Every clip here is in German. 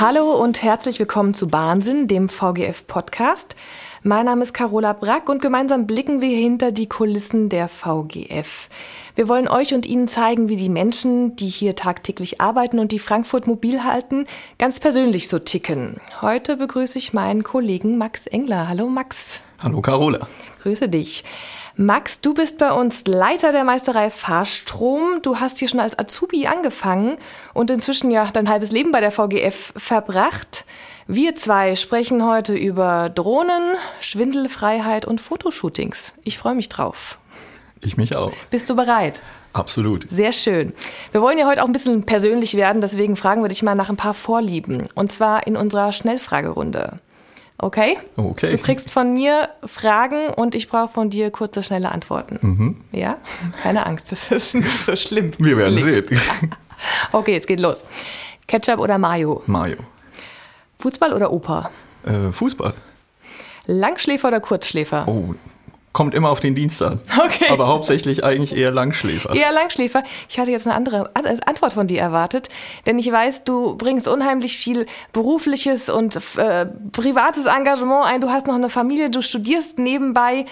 Hallo und herzlich willkommen zu Bahnsinn, dem VGF-Podcast. Mein Name ist Carola Brack und gemeinsam blicken wir hinter die Kulissen der VGF. Wir wollen euch und Ihnen zeigen, wie die Menschen, die hier tagtäglich arbeiten und die Frankfurt mobil halten, ganz persönlich so ticken. Heute begrüße ich meinen Kollegen Max Engler. Hallo Max. Hallo Carola. Grüße dich. Max, du bist bei uns Leiter der Meisterei Fahrstrom. Du hast hier schon als Azubi angefangen und inzwischen ja dein halbes Leben bei der VGF verbracht. Wir zwei sprechen heute über Drohnen, Schwindelfreiheit und Fotoshootings. Ich freue mich drauf. Ich mich auch. Bist du bereit? Absolut. Sehr schön. Wir wollen ja heute auch ein bisschen persönlich werden, deswegen fragen wir dich mal nach ein paar Vorlieben. Und zwar in unserer Schnellfragerunde. Okay? Okay. Du kriegst von mir Fragen und ich brauche von dir kurze, schnelle Antworten. Mhm. Ja? Keine Angst, das ist nicht so schlimm. Wir werden sehen. Okay, es geht los. Ketchup oder Mayo? Mayo. Fußball oder Oper? Äh, Fußball. Langschläfer oder Kurzschläfer? Oh, kommt immer auf den Dienst an. Okay. Aber hauptsächlich eigentlich eher Langschläfer. Eher Langschläfer. Ich hatte jetzt eine andere Antwort von dir erwartet, denn ich weiß, du bringst unheimlich viel berufliches und äh, privates Engagement ein. Du hast noch eine Familie, du studierst nebenbei.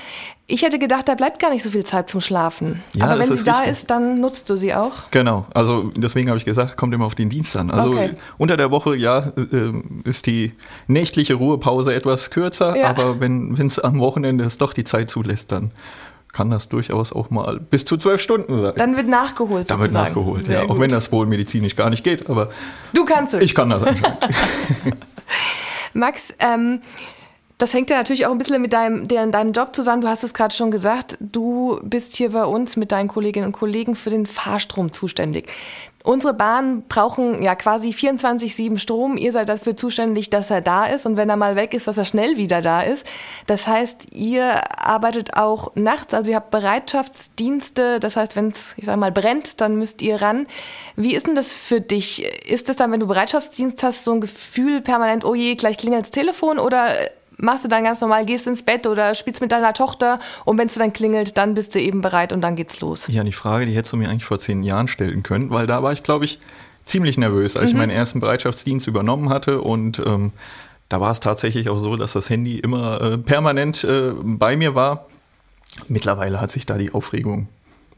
Ich hätte gedacht, da bleibt gar nicht so viel Zeit zum Schlafen. Ja, Aber wenn sie da richtig. ist, dann nutzt du sie auch. Genau, also deswegen habe ich gesagt, kommt immer auf den Dienst an. Also Okay. unter der Woche, ja, äh, ist die nächtliche Ruhepause etwas kürzer, Ja. aber wenn es am Wochenende es doch die Zeit zulässt, dann kann das durchaus auch mal bis zu zwölf Stunden sein. Dann wird nachgeholt. Dann wird sozusagen. nachgeholt, Sehr ja. Auch gut. wenn das wohl medizinisch gar nicht geht, aber Du kannst es. ich kann das anscheinend. Max, ähm, das hängt ja natürlich auch ein bisschen mit deinem, der, deinem Job zusammen. Du hast es gerade schon gesagt. Du bist hier bei uns mit deinen Kolleginnen und Kollegen für den Fahrstrom zuständig. Unsere Bahnen brauchen ja quasi 24-7 Strom. Ihr seid dafür zuständig, dass er da ist und wenn er mal weg ist, dass er schnell wieder da ist. Das heißt, ihr arbeitet auch nachts, also ihr habt Bereitschaftsdienste. Das heißt, wenn es, ich sag mal, brennt, dann müsst ihr ran. Wie ist denn das für dich? Ist es dann, wenn du Bereitschaftsdienst hast, so ein Gefühl permanent, oh je, gleich klingelt's Telefon oder machst du dann ganz normal, gehst ins Bett oder spielst mit deiner Tochter und wenn es dann klingelt, dann bist du eben bereit und dann geht's los. Ja, die Frage, die hättest du mir eigentlich vor zehn Jahren stellen können, weil da war ich, glaube ich, ziemlich nervös, als ich meinen ersten Bereitschaftsdienst übernommen hatte und ähm, da war es tatsächlich auch so, dass das Handy immer äh, permanent äh, bei mir war. Mittlerweile hat sich da die Aufregung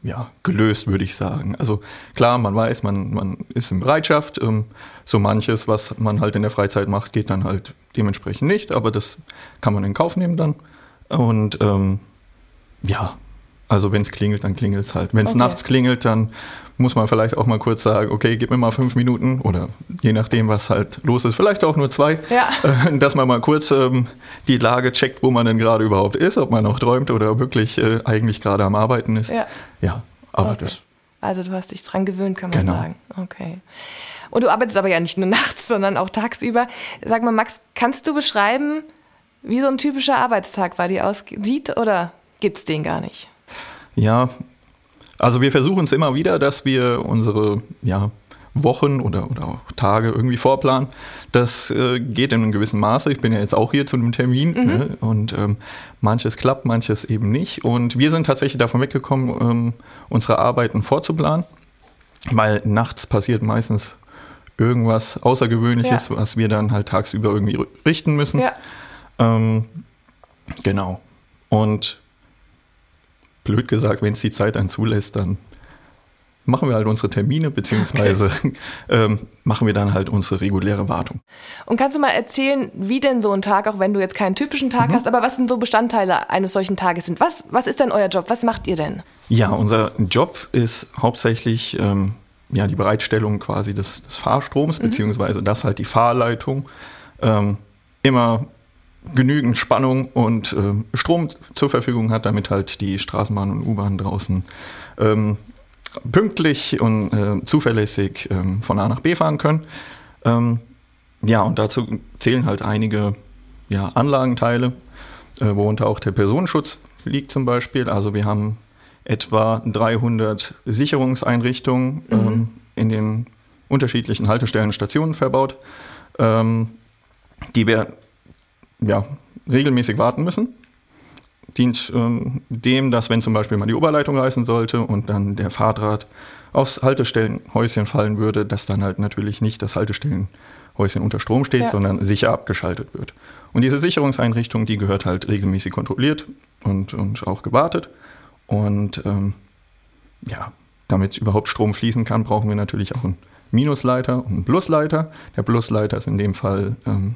ja, gelöst, würde ich sagen. Also klar, man weiß, man, man ist in Bereitschaft. Ähm, so manches, was man halt in der Freizeit macht, geht dann halt dementsprechend nicht, aber das kann man in Kauf nehmen dann. Und ähm, ja, also wenn es klingelt, dann klingelt es halt. Wenn es Okay. nachts klingelt, dann muss man vielleicht auch mal kurz sagen, okay, gib mir mal fünf Minuten oder je nachdem, was halt los ist, vielleicht auch nur zwei, Ja. äh, dass man mal kurz ähm, die Lage checkt, wo man denn gerade überhaupt ist, ob man noch träumt oder wirklich äh, eigentlich gerade am Arbeiten ist. Ja. Ja, aber Okay. das, Also du hast dich dran gewöhnt, kann man Genau. sagen. Okay. Und du arbeitest aber ja nicht nur nachts, sondern auch tagsüber. Sag mal, Max, kannst du beschreiben, wie so ein typischer Arbeitstag bei dir aussieht oder gibt's den gar nicht? Ja, also wir versuchen es immer wieder, dass wir unsere ja, Wochen oder, oder auch Tage irgendwie vorplanen. Das äh, geht in einem gewissen Maße. Ich bin ja jetzt auch hier zu einem Termin ne? und ähm, manches klappt, manches eben nicht. Und wir sind tatsächlich davon weggekommen, ähm, unsere Arbeiten vorzuplanen, weil nachts passiert meistens irgendwas Außergewöhnliches, Ja. was wir dann halt tagsüber irgendwie ri- richten müssen. Ja. Ähm, genau. Und blöd gesagt, wenn es die Zeit dann zulässt, dann machen wir halt unsere Termine, beziehungsweise ähm, machen wir dann halt unsere reguläre Wartung. Und kannst du mal erzählen, wie denn so ein Tag, auch wenn du jetzt keinen typischen Tag hast, aber was denn so Bestandteile eines solchen Tages sind? Was, was ist denn euer Job? Was macht ihr denn? Ja, unser Job ist hauptsächlich ähm, ja, die Bereitstellung quasi des, des Fahrstroms, beziehungsweise dass halt die Fahrleitung ähm, immer genügend Spannung und ähm, Strom zur Verfügung hat, damit halt die Straßenbahn und U-Bahn draußen ähm, pünktlich und äh, zuverlässig ähm, von A nach B fahren können. Ähm, ja, und dazu zählen halt einige ja, Anlagenteile, äh, worunter auch der Personenschutz liegt zum Beispiel. Also wir haben etwa 300 Sicherungseinrichtungen ähm, in den unterschiedlichen Haltestellen und Stationen verbaut, ähm, die wir ja, regelmäßig warten müssen. Dient ähm, dem, dass wenn zum Beispiel mal die Oberleitung reißen sollte und dann der Fahrdraht aufs Haltestellenhäuschen fallen würde, dass dann halt natürlich nicht das Haltestellenhäuschen Häuschen unter Strom steht, ja. sondern sicher abgeschaltet wird. Und diese Sicherungseinrichtung, die gehört halt regelmäßig kontrolliert und, und auch gewartet. Und ähm, ja, damit überhaupt Strom fließen kann, brauchen wir natürlich auch einen Minusleiter und einen Plusleiter. Der Plusleiter ist in dem Fall ähm,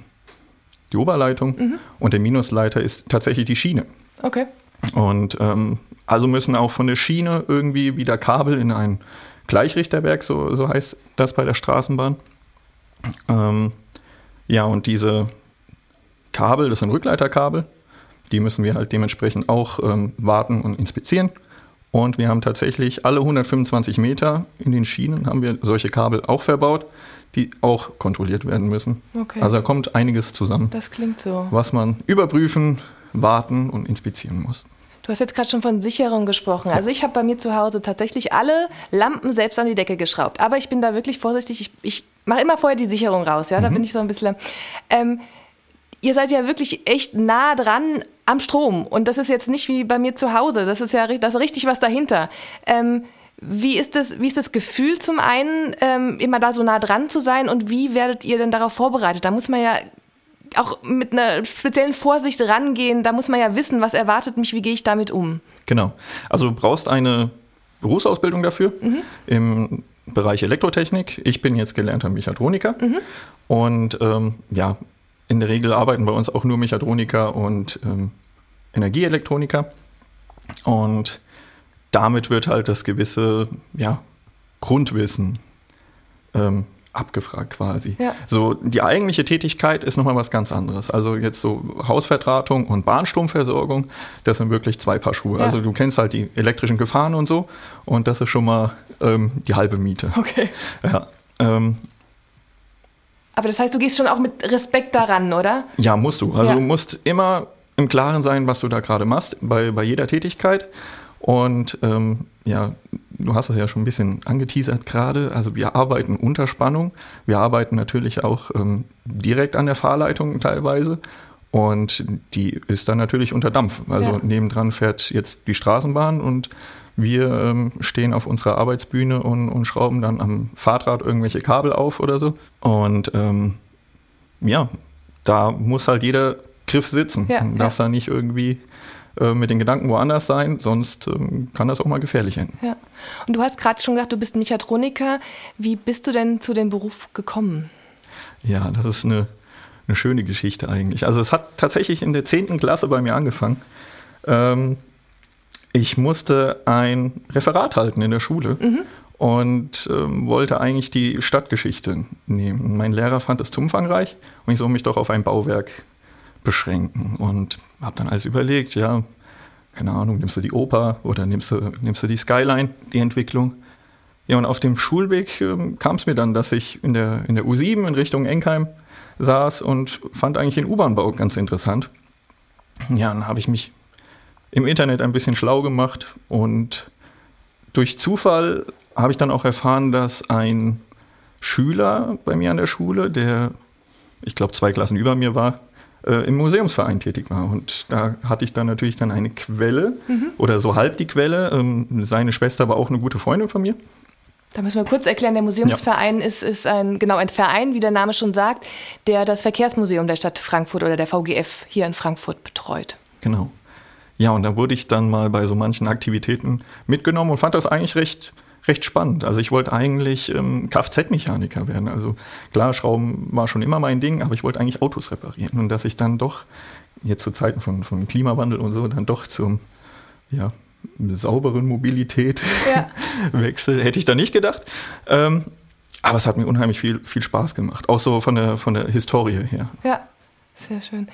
die Oberleitung mhm. und der Minusleiter ist tatsächlich die Schiene. Okay. Und ähm, also müssen auch von der Schiene irgendwie wieder Kabel in ein Gleichrichterwerk, so, so heißt das bei der Straßenbahn. Ähm, ja, und diese Kabel, das sind Rückleiterkabel, die müssen wir halt dementsprechend auch ähm, warten und inspizieren. Und wir haben tatsächlich alle 125 Meter in den Schienen haben wir solche Kabel auch verbaut, die auch kontrolliert werden müssen. Okay. Also da kommt einiges zusammen. Das klingt so. Was man überprüfen, warten und inspizieren muss. Du hast jetzt gerade schon von Sicherung gesprochen. Also ich habe bei mir zu Hause tatsächlich alle Lampen selbst an die Decke geschraubt. Aber ich bin da wirklich vorsichtig. Ich, ich mache immer vorher die Sicherung raus. Ja, da mhm. bin ich so ein bisschen. Ähm, ihr seid ja wirklich echt nah dran am Strom. Und das ist jetzt nicht wie bei mir zu Hause. Das ist ja das ist richtig was dahinter. Ähm, wie ist, das, wie ist das Gefühl zum einen, ähm, immer da so nah dran zu sein und wie werdet ihr denn darauf vorbereitet? Da muss man ja auch mit einer speziellen Vorsicht rangehen. Da muss man ja wissen, was erwartet mich, wie gehe ich damit um. Genau. Also du brauchst eine Berufsausbildung dafür mhm. im Bereich Elektrotechnik. Ich bin jetzt gelernter Mechatroniker mhm. und ähm, ja, in der Regel arbeiten bei uns auch nur Mechatroniker und ähm, Energieelektroniker. Und damit wird halt das gewisse ja, Grundwissen ähm, abgefragt quasi. Ja. So, die eigentliche Tätigkeit ist nochmal was ganz anderes. Also jetzt so Hausvertratung und Bahnstromversorgung, das sind wirklich zwei Paar Schuhe. Ja. Also du kennst halt die elektrischen Gefahren und so und das ist schon mal ähm, die halbe Miete. Okay. Ja. Ähm, aber das heißt, du gehst schon auch mit Respekt daran, oder? Ja, musst du. Also ja. du musst immer im Klaren sein, was du da gerade machst, bei, bei jeder Tätigkeit. Und ähm, ja, du hast es ja schon ein bisschen angeteasert gerade. Also wir arbeiten unter Spannung. Wir arbeiten natürlich auch ähm, direkt an der Fahrleitung teilweise. Und die ist dann natürlich unter Dampf. Also ja. nebendran fährt jetzt die Straßenbahn und wir ähm, stehen auf unserer Arbeitsbühne und, und, schrauben dann am Fahrrad irgendwelche Kabel auf oder so. Und ähm, ja, da muss halt jeder Griff sitzen. Ja, darf ja. da nicht irgendwie äh, mit den Gedanken woanders sein, sonst ähm, kann das auch mal gefährlich enden. Ja. Und du hast gerade schon gesagt, du bist Mechatroniker. Wie bist du denn zu dem Beruf gekommen? Ja, das ist eine, eine schöne Geschichte eigentlich. Also es hat tatsächlich in der 10. Klasse bei mir angefangen. Ähm, ich musste ein Referat halten in der Schule mhm. und ähm, wollte eigentlich die Stadtgeschichte nehmen. Mein Lehrer fand es zu umfangreich und ich soll mich doch auf ein Bauwerk beschränken und habe dann alles überlegt, ja, keine Ahnung, nimmst du die Oper oder nimmst du, nimmst du die Skyline, die Entwicklung. Ja, und auf dem Schulweg ähm, kam es mir dann, dass ich in der, in der U7 in Richtung Enkheim saß und fand eigentlich den U-Bahn-Bau ganz interessant. Ja, dann habe ich mich im Internet ein bisschen schlau gemacht und durch Zufall habe ich dann auch erfahren, dass ein Schüler bei mir an der Schule, der ich glaube zwei Klassen über mir war, äh, im Museumsverein tätig war. Und da hatte ich dann natürlich dann eine Quelle mhm. oder so halb die Quelle. Ähm, seine Schwester war auch eine gute Freundin von mir. Da müssen wir kurz erklären, der Museumsverein ja. ist, ist ein, genau ein Verein, wie der Name schon sagt, der das Verkehrsmuseum der Stadt Frankfurt oder der VGF hier in Frankfurt betreut. Genau. Ja, und da wurde ich dann mal bei so manchen Aktivitäten mitgenommen und fand das eigentlich recht, recht spannend. Also ich wollte eigentlich ähm, Kfz-Mechaniker werden. Also klar, Schrauben war schon immer mein Ding, aber ich wollte eigentlich Autos reparieren. Und dass ich dann doch, jetzt zu Zeiten von, von Klimawandel und so, dann doch zum, ja, sauberen Mobilität ja. wechsel, hätte ich da nicht gedacht. Ähm, aber es hat mir unheimlich viel, viel Spaß gemacht. Auch so von der, von der Historie her. Ja, sehr schön.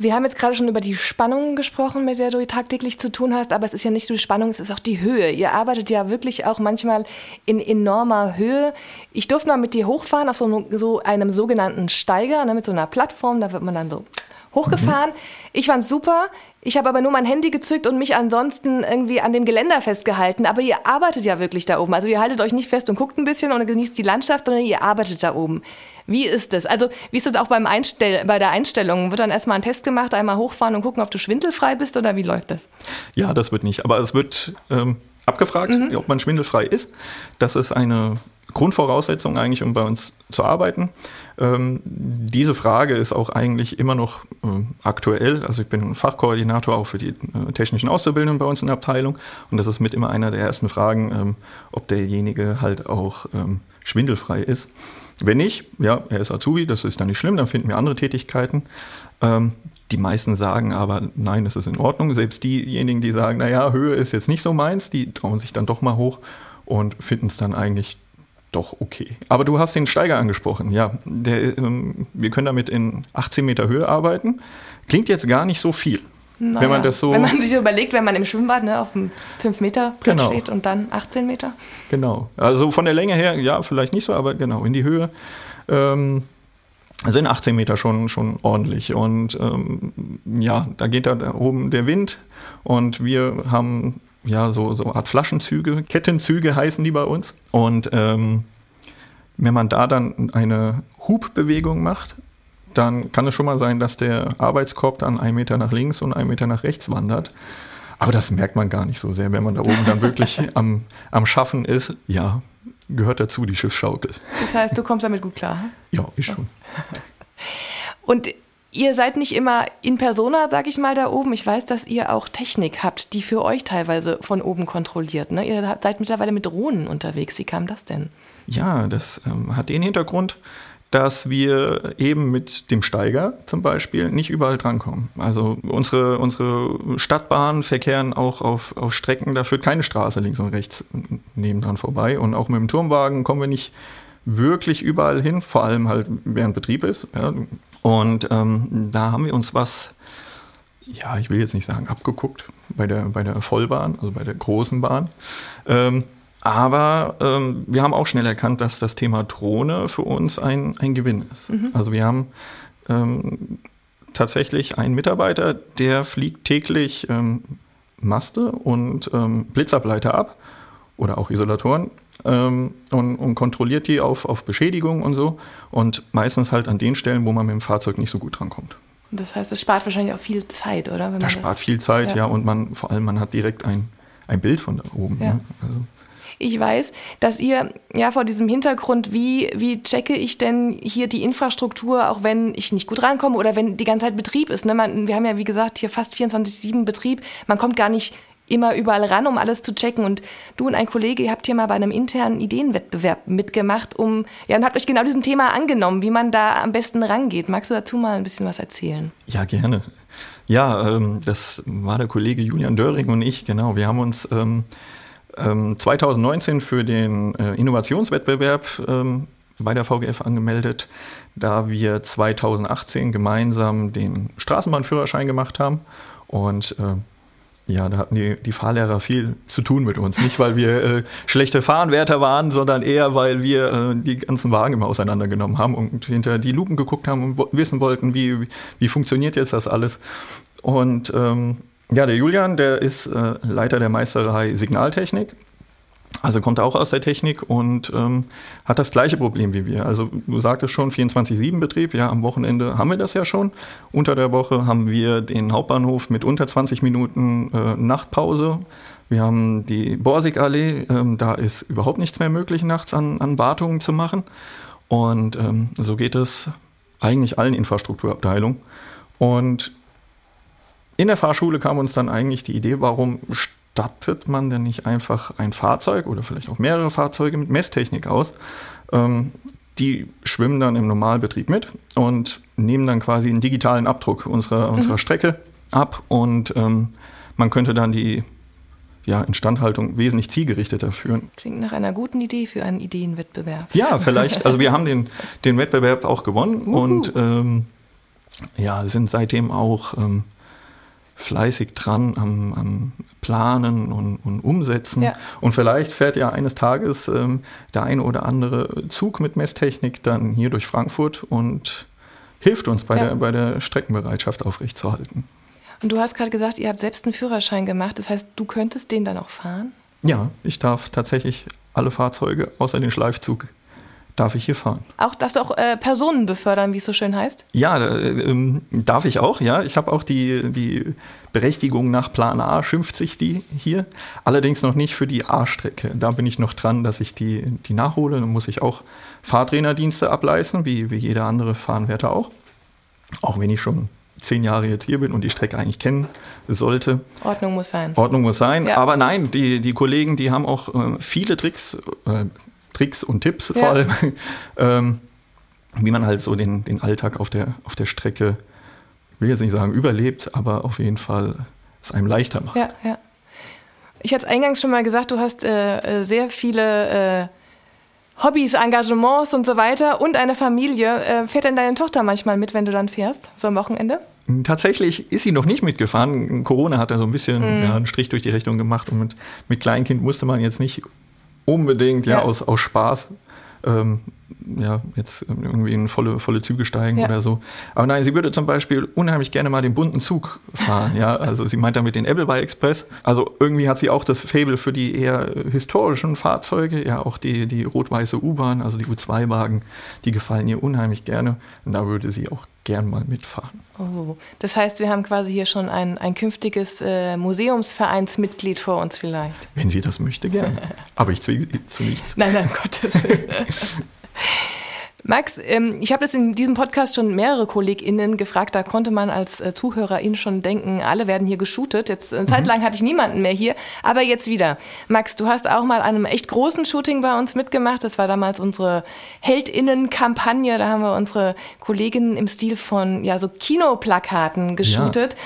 Wir haben jetzt gerade schon über die Spannung gesprochen, mit der du tagtäglich zu tun hast, aber es ist ja nicht nur die Spannung, es ist auch die Höhe. Ihr arbeitet ja wirklich auch manchmal in enormer Höhe. Ich durfte mal mit dir hochfahren auf so, so einem sogenannten Steiger, ne, mit so einer Plattform, da wird man dann so hochgefahren. Mhm. Ich fand's super. Ich habe aber nur mein Handy gezückt und mich ansonsten irgendwie an dem Geländer festgehalten. Aber ihr arbeitet ja wirklich da oben. Also ihr haltet euch nicht fest und guckt ein bisschen und genießt die Landschaft, sondern ihr arbeitet da oben. Wie ist das? Also wie ist das auch beim Einstell bei der Einstellung? Wird dann erstmal ein Test gemacht, einmal hochfahren und gucken, ob du schwindelfrei bist oder wie läuft das? Ja, das wird nicht. Aber es wird ähm, abgefragt, mhm. ob man schwindelfrei ist. Das ist eine Grundvoraussetzung eigentlich, um bei uns zu arbeiten. Ähm, diese Frage ist auch eigentlich immer noch äh, aktuell. Also ich bin Fachkoordinator auch für die äh, technischen Auszubildenden bei uns in der Abteilung und das ist mit immer einer der ersten Fragen, ähm, ob derjenige halt auch ähm, schwindelfrei ist. Wenn nicht, ja, er ist Azubi, das ist dann nicht schlimm, dann finden wir andere Tätigkeiten. Ähm, die meisten sagen aber, nein, das ist in Ordnung. Selbst diejenigen, die sagen, naja, Höhe ist jetzt nicht so meins, die trauen sich dann doch mal hoch und finden es dann eigentlich doch okay. Aber du hast den Steiger angesprochen. Ja, der, ähm, wir können damit in 18 Meter Höhe arbeiten. Klingt jetzt gar nicht so viel. Naja, wenn man das so. Wenn man sich überlegt, wenn man im Schwimmbad ne, auf dem 5 Meter Brett genau. steht und dann 18 Meter. Genau. Also von der Länge her, ja, vielleicht nicht so, aber genau, in die Höhe. Ähm, sind 18 Meter schon, schon ordentlich. Und ähm, ja, da geht da oben der Wind und wir haben ja so, so eine Art Flaschenzüge, Kettenzüge heißen die bei uns. Und ähm, wenn man da dann eine Hubbewegung macht, dann kann es schon mal sein, dass der Arbeitskorb dann einen Meter nach links und einen Meter nach rechts wandert. Aber das merkt man gar nicht so sehr, wenn man da oben dann wirklich am, am Schaffen ist. Ja, gehört dazu, die Schiffsschaukel. Das heißt, du kommst damit gut klar? Ja, ich schon. Und ihr seid nicht immer in persona, sag ich mal, da oben. Ich weiß, dass ihr auch Technik habt, die für euch teilweise von oben kontrolliert. Ne? Ihr seid mittlerweile mit Drohnen unterwegs. Wie kam das denn? Ja, das ähm, hat den Hintergrund, dass wir eben mit dem Steiger zum Beispiel nicht überall drankommen. Also unsere, unsere Stadtbahnen verkehren auch auf, auf Strecken, da führt keine Straße links und rechts nebendran vorbei. Und auch mit dem Turmwagen kommen wir nicht wirklich überall hin, vor allem halt während Betrieb ist. Ja. Und ähm, da haben wir uns was, ja, ich will jetzt nicht sagen abgeguckt, bei der, bei der Vollbahn, also bei der großen Bahn. Ähm, aber ähm, wir haben auch schnell erkannt, dass das Thema Drohne für uns ein, ein Gewinn ist. Mhm. Also wir haben ähm, tatsächlich einen Mitarbeiter, der fliegt täglich ähm, Maste und ähm, Blitzableiter ab oder auch Isolatoren ähm, und, und, kontrolliert die auf, auf Beschädigung und so. Und meistens halt an den Stellen, wo man mit dem Fahrzeug nicht so gut drankommt. Das heißt, es spart wahrscheinlich auch viel Zeit, oder? das spart viel Zeit, ja. ja. Und man vor allem, man hat direkt ein, ein Bild von da oben. Ja. Ne? Also. Ich weiß, dass ihr ja vor diesem Hintergrund, wie, wie checke ich denn hier die Infrastruktur, auch wenn ich nicht gut rankomme oder wenn die ganze Zeit Betrieb ist. Ne? Man, wir haben ja, wie gesagt, hier fast 24-7 Betrieb. Man kommt gar nicht immer überall ran, um alles zu checken. Und du und ein Kollege, ihr habt hier mal bei einem internen Ideenwettbewerb mitgemacht, um, ja, und habt euch genau diesem Thema angenommen, wie man da am besten rangeht. Magst du dazu mal ein bisschen was erzählen? Ja, gerne. Ja, ähm, das war der Kollege Julian Döring und ich, genau. Wir haben uns ähm, 2019 ähm, für den äh, Innovationswettbewerb ähm, bei der VGF angemeldet, da wir 2018 gemeinsam den Straßenbahnführerschein gemacht haben. Und äh, ja, da hatten die, die Fahrlehrer viel zu tun mit uns. Nicht, weil wir äh, schlechte Fahrenwärter waren, sondern eher, weil wir äh, die ganzen Wagen immer auseinandergenommen haben und hinter die Lupen geguckt haben und wissen wollten, wie, wie funktioniert jetzt das alles. Und ähm, ja, der Julian, der ist äh, Leiter der Meisterei Signaltechnik. Also kommt auch aus der Technik und ähm, hat das gleiche Problem wie wir. Also du sagtest schon 24-7-Betrieb, ja, am Wochenende haben wir das ja schon. Unter der Woche haben wir den Hauptbahnhof mit unter 20 Minuten äh, Nachtpause. Wir haben die Borsigallee, ähm, da ist überhaupt nichts mehr möglich, nachts an, an Wartungen zu machen. Und ähm, so geht es eigentlich allen Infrastrukturabteilungen. Und in der Fahrschule kam uns dann eigentlich die Idee, warum stattet man denn nicht einfach ein Fahrzeug oder vielleicht auch mehrere Fahrzeuge mit Messtechnik aus? Ähm, die schwimmen dann im Normalbetrieb mit und nehmen dann quasi einen digitalen Abdruck unserer, unserer mhm. Strecke ab und ähm, man könnte dann die ja, Instandhaltung wesentlich zielgerichteter führen. Klingt nach einer guten Idee für einen Ideenwettbewerb. Ja, vielleicht. Also wir haben den, den Wettbewerb auch gewonnen Uhu. und ähm, ja, sind seitdem auch ähm, fleißig dran am, am Planen und, und Umsetzen. Ja. Und vielleicht fährt ja eines Tages ähm, der eine oder andere Zug mit Messtechnik dann hier durch Frankfurt und hilft uns bei, ja. der, bei der Streckenbereitschaft aufrechtzuerhalten. Und du hast gerade gesagt, ihr habt selbst einen Führerschein gemacht. Das heißt, du könntest den dann auch fahren? Ja, ich darf tatsächlich alle Fahrzeuge außer den Schleifzug darf ich hier fahren. Auch darfst du auch äh, Personen befördern, wie es so schön heißt? Ja, äh, ähm, darf ich auch, ja. Ich habe auch die, die Berechtigung nach Plan A, schimpft sich die hier. Allerdings noch nicht für die A-Strecke. Da bin ich noch dran, dass ich die, die nachhole. Dann muss ich auch Fahrtrainerdienste ableisten, wie, wie jeder andere Fahrenwärter auch. Auch wenn ich schon zehn Jahre jetzt hier bin und die Strecke eigentlich kennen sollte. Ordnung muss sein. Ordnung muss sein. Ja. Aber nein, die, die Kollegen, die haben auch äh, viele Tricks, äh, Tricks und Tipps ja. vor allem, ähm, wie man halt so den, den Alltag auf der, auf der Strecke, ich will jetzt nicht sagen überlebt, aber auf jeden Fall es einem leichter macht. Ja, ja. Ich hatte es eingangs schon mal gesagt, du hast äh, äh sehr viele äh, Hobbys, Engagements und so weiter und eine Familie. Äh, fährt denn deine Tochter manchmal mit, wenn du dann fährst, so am Wochenende? Tatsächlich ist sie noch nicht mitgefahren. Corona hat da so ein bisschen mm. ja, einen Strich durch die Rechnung gemacht und mit, mit Kleinkind musste man jetzt nicht unbedingt ja, ja. aus, aus Spaß. Ähm, ja, jetzt irgendwie in volle, volle Züge steigen ja. oder so. Aber nein, sie würde zum Beispiel unheimlich gerne mal den bunten Zug fahren. ja, also sie meint damit den Appleby Express. Also irgendwie hat sie auch das Fable für die eher historischen Fahrzeuge, ja, auch die, die rot-weiße U-Bahn, also die U2-Wagen, die gefallen ihr unheimlich gerne. Und da würde sie auch gern mal mitfahren. Oh, das heißt, wir haben quasi hier schon ein, ein künftiges äh, Museumsvereinsmitglied vor uns vielleicht. Wenn sie das möchte, gerne. Aber ich zwinge zu nichts. Nein, nein, Gottes Willen. Max, ähm, ich habe jetzt in diesem Podcast schon mehrere KollegInnen gefragt, da konnte man als äh, Zuhörerin schon denken, alle werden hier geshootet. Jetzt eine Zeit mhm. lang hatte ich niemanden mehr hier, aber jetzt wieder. Max, du hast auch mal an einem echt großen Shooting bei uns mitgemacht. Das war damals unsere HeldInnen-Kampagne. Da haben wir unsere Kolleginnen im Stil von ja so Kinoplakaten geshootet. Ja.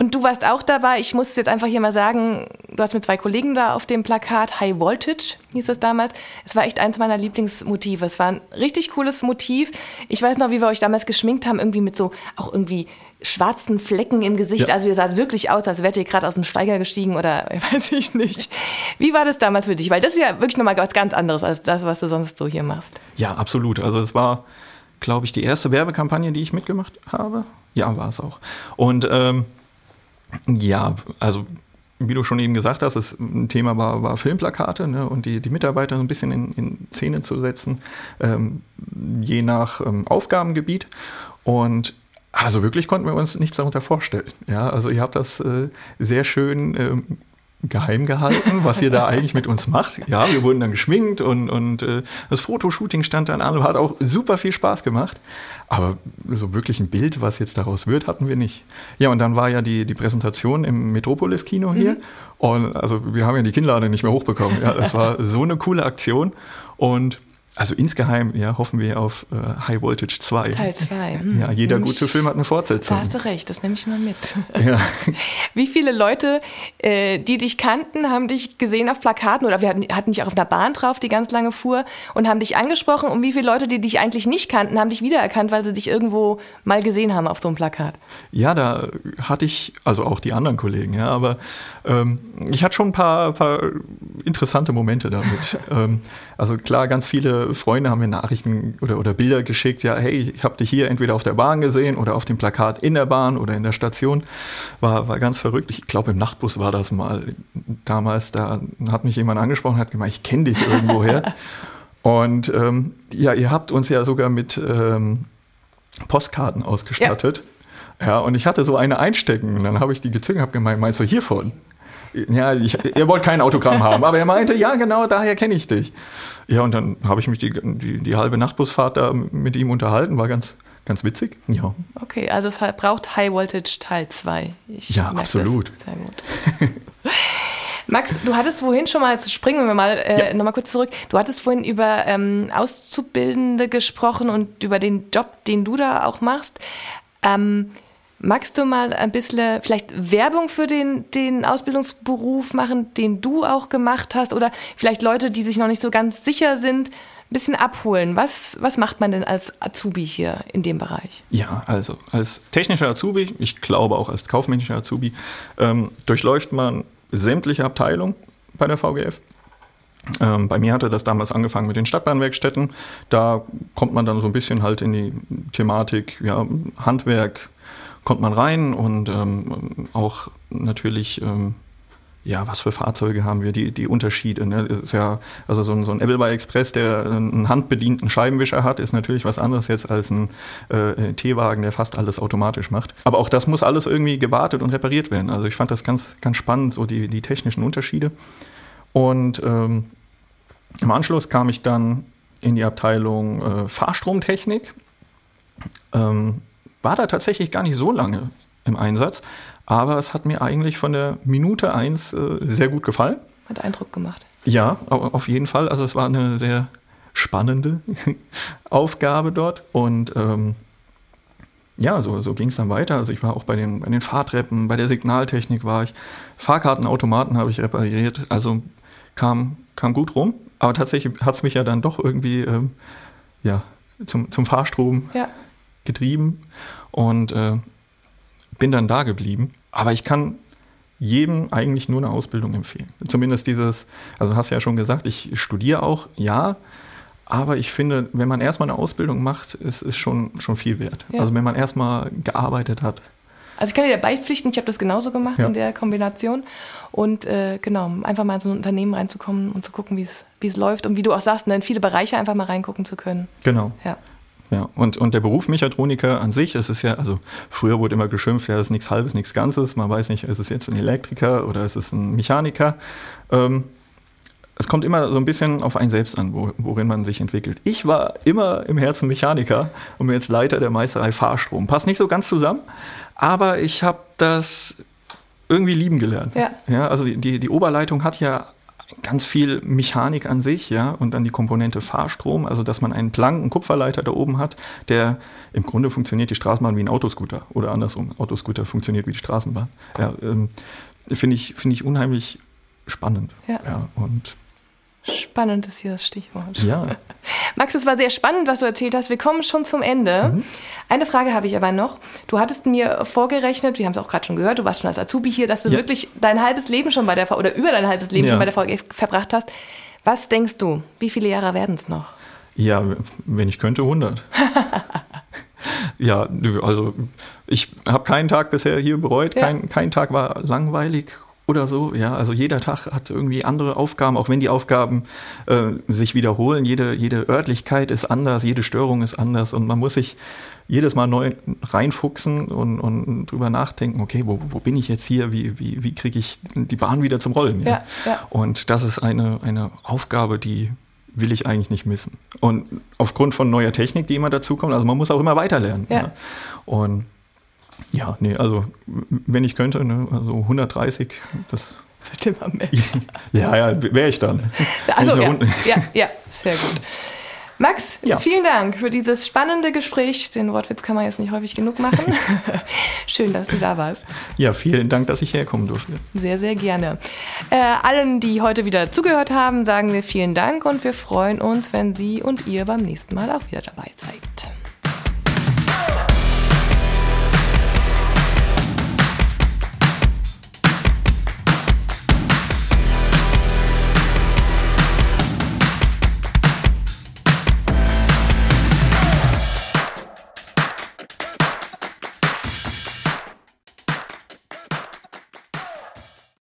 Und du warst auch dabei. Ich muss es jetzt einfach hier mal sagen, du hast mit zwei Kollegen da auf dem Plakat, High Voltage hieß es damals. Es war echt eins meiner Lieblingsmotive. Es war ein richtig cooles Motiv. Ich weiß noch, wie wir euch damals geschminkt haben, irgendwie mit so auch irgendwie schwarzen Flecken im Gesicht. Ja. Also ihr saht wirklich aus, als wärt ihr gerade aus dem Steiger gestiegen oder weiß ich nicht. Wie war das damals für dich? Weil das ist ja wirklich nochmal was ganz anderes als das, was du sonst so hier machst. Ja, absolut. Also es war, glaube ich, die erste Werbekampagne, die ich mitgemacht habe. Ja, war es auch. Und ähm, ja, also wie du schon eben gesagt hast, das Thema war, war Filmplakate ne, und die, die Mitarbeiter so ein bisschen in, in Szene zu setzen, ähm, je nach ähm, Aufgabengebiet. Und also wirklich konnten wir uns nichts darunter vorstellen. Ja, also ihr habt das äh, sehr schön ähm, geheim gehalten, was ihr da eigentlich mit uns macht. Ja, wir wurden dann geschminkt und, und äh, das Fotoshooting stand dann an und hat auch super viel Spaß gemacht. Aber so wirklich ein Bild, was jetzt daraus wird, hatten wir nicht. Ja, und dann war ja die, die Präsentation im Metropolis-Kino hier. Mhm. Und also wir haben ja die Kinnlade nicht mehr hochbekommen. Ja, das war so eine coole Aktion. Und also insgeheim ja, hoffen wir auf äh, High Voltage 2. Teil 2. Hm. Ja, jeder gute Film hat eine Fortsetzung. Da hast du recht, das nehme ich mal mit. Ja. Wie viele Leute, äh, die dich kannten, haben dich gesehen auf Plakaten oder wir hatten, hatten dich auch auf einer Bahn drauf, die ganz lange fuhr und haben dich angesprochen und wie viele Leute, die dich eigentlich nicht kannten, haben dich wiedererkannt, weil sie dich irgendwo mal gesehen haben auf so einem Plakat? Ja, da hatte ich, also auch die anderen Kollegen, ja, aber ähm, ich hatte schon ein paar, paar interessante Momente damit. ähm, also klar, ganz viele Freunde haben mir Nachrichten oder, oder Bilder geschickt, ja, hey, ich habe dich hier entweder auf der Bahn gesehen oder auf dem Plakat in der Bahn oder in der Station. War, war ganz verrückt. Ich glaube, im Nachtbus war das mal damals, da hat mich jemand angesprochen, hat gemeint, ich kenne dich irgendwoher. Und ähm, ja, ihr habt uns ja sogar mit ähm, Postkarten ausgestattet. Ja. und ich hatte so eine einstecken und dann habe ich die gezückt und habe gemeint, meinst du hiervon? Ja, ich, er wollte kein Autogramm haben, aber er meinte, ja, genau, daher kenne ich dich. Ja, und dann habe ich mich die, die, die, halbe Nachtbusfahrt da mit ihm unterhalten, war ganz, ganz witzig. Ja. Okay, also es braucht High Voltage Teil 2. Ja, absolut. Sehr gut. Max, du hattest vorhin schon mal, jetzt springen wir mal äh, ja. nochmal kurz zurück, du hattest vorhin über ähm, Auszubildende gesprochen und über den Job, den du da auch machst. Ähm, Magst du mal ein bisschen vielleicht Werbung für den, den Ausbildungsberuf machen, den du auch gemacht hast? Oder vielleicht Leute, die sich noch nicht so ganz sicher sind, ein bisschen abholen. Was, was macht man denn als Azubi hier in dem Bereich? Ja, also als technischer Azubi, ich glaube auch als kaufmännischer Azubi, ähm, durchläuft man sämtliche Abteilungen bei der VGF. Ähm, bei mir hatte das damals angefangen mit den Stadtbahnwerkstätten. Da kommt man dann so ein bisschen halt in die Thematik ja, Handwerk, kommt man rein und ähm, auch natürlich ähm, ja, was für Fahrzeuge haben wir, die, die Unterschiede. Ne? Ist ja, also so ein, so ein Appleby Express, der einen handbedienten Scheibenwischer hat, ist natürlich was anderes jetzt als ein äh, T-Wagen, der fast alles automatisch macht. Aber auch das muss alles irgendwie gewartet und repariert werden. Also ich fand das ganz, ganz spannend, so die, die technischen Unterschiede. Und ähm, im Anschluss kam ich dann in die Abteilung äh, Fahrstromtechnik. Ähm, war da tatsächlich gar nicht so lange im Einsatz, aber es hat mir eigentlich von der Minute eins äh, sehr gut gefallen. Hat Eindruck gemacht. Ja, auf jeden Fall. Also es war eine sehr spannende Aufgabe dort und ähm, ja, so, so ging es dann weiter. Also ich war auch bei den, bei den Fahrtreppen, bei der Signaltechnik war ich, Fahrkartenautomaten habe ich repariert, also kam, kam gut rum. Aber tatsächlich hat es mich ja dann doch irgendwie ähm, ja, zum, zum Fahrstrom ja. Getrieben und äh, bin dann da geblieben. Aber ich kann jedem eigentlich nur eine Ausbildung empfehlen. Zumindest dieses, also hast du ja schon gesagt, ich studiere auch, ja, aber ich finde, wenn man erstmal eine Ausbildung macht, ist es schon, schon viel wert. Ja. Also wenn man erstmal gearbeitet hat. Also ich kann dir beipflichten, ich habe das genauso gemacht ja. in der Kombination. Und äh, genau, einfach mal in so ein Unternehmen reinzukommen und zu gucken, wie es läuft und wie du auch sagst, ne, in viele Bereiche einfach mal reingucken zu können. Genau. Ja. Ja, und, und der Beruf Mechatroniker an sich, es ist ja, also früher wurde immer geschimpft, ja, das ist nichts Halbes, nichts Ganzes. Man weiß nicht, ist es jetzt ein Elektriker oder ist es ein Mechaniker. Ähm, es kommt immer so ein bisschen auf einen selbst an, wo, worin man sich entwickelt. Ich war immer im Herzen Mechaniker und bin jetzt Leiter der Meisterei Fahrstrom. Passt nicht so ganz zusammen, aber ich habe das irgendwie lieben gelernt. Ja. ja also die, die Oberleitung hat ja ganz viel Mechanik an sich, ja, und dann die Komponente Fahrstrom, also dass man einen blanken Kupferleiter da oben hat, der im Grunde funktioniert die Straßenbahn wie ein Autoscooter oder andersrum, Autoscooter funktioniert wie die Straßenbahn. Ja, ähm, finde ich, finde ich unheimlich spannend. Ja. ja und Spannend ist hier das Stichwort. Ja. Max, es war sehr spannend, was du erzählt hast. Wir kommen schon zum Ende. Mhm. Eine Frage habe ich aber noch. Du hattest mir vorgerechnet, wir haben es auch gerade schon gehört, du warst schon als Azubi hier, dass du ja. wirklich dein halbes Leben schon bei der oder über dein halbes Leben ja. schon bei der VG verbracht hast. Was denkst du? Wie viele Jahre werden es noch? Ja, wenn ich könnte, 100. ja, also ich habe keinen Tag bisher hier bereut. Ja. Kein, kein Tag war langweilig oder so. Ja, also jeder Tag hat irgendwie andere Aufgaben, auch wenn die Aufgaben äh, sich wiederholen. Jede, jede Örtlichkeit ist anders, jede Störung ist anders und man muss sich jedes Mal neu reinfuchsen und, und drüber nachdenken, okay, wo, wo bin ich jetzt hier? Wie, wie, wie kriege ich die Bahn wieder zum Rollen? Ja? Ja, ja. Und das ist eine, eine Aufgabe, die will ich eigentlich nicht missen. Und aufgrund von neuer Technik, die immer dazukommt, also man muss auch immer weiterlernen. Ja. ja. Und ja, nee, also wenn ich könnte, ne, also 130, das. Wird immer mehr. ja, ja, wäre ich dann. Also ja, ja, ja, sehr gut. Max, ja. vielen Dank für dieses spannende Gespräch. Den Wortwitz kann man jetzt nicht häufig genug machen. Schön, dass du da warst. Ja, vielen Dank, dass ich herkommen durfte. Sehr, sehr gerne. Äh, allen, die heute wieder zugehört haben, sagen wir vielen Dank und wir freuen uns, wenn Sie und ihr beim nächsten Mal auch wieder dabei seid.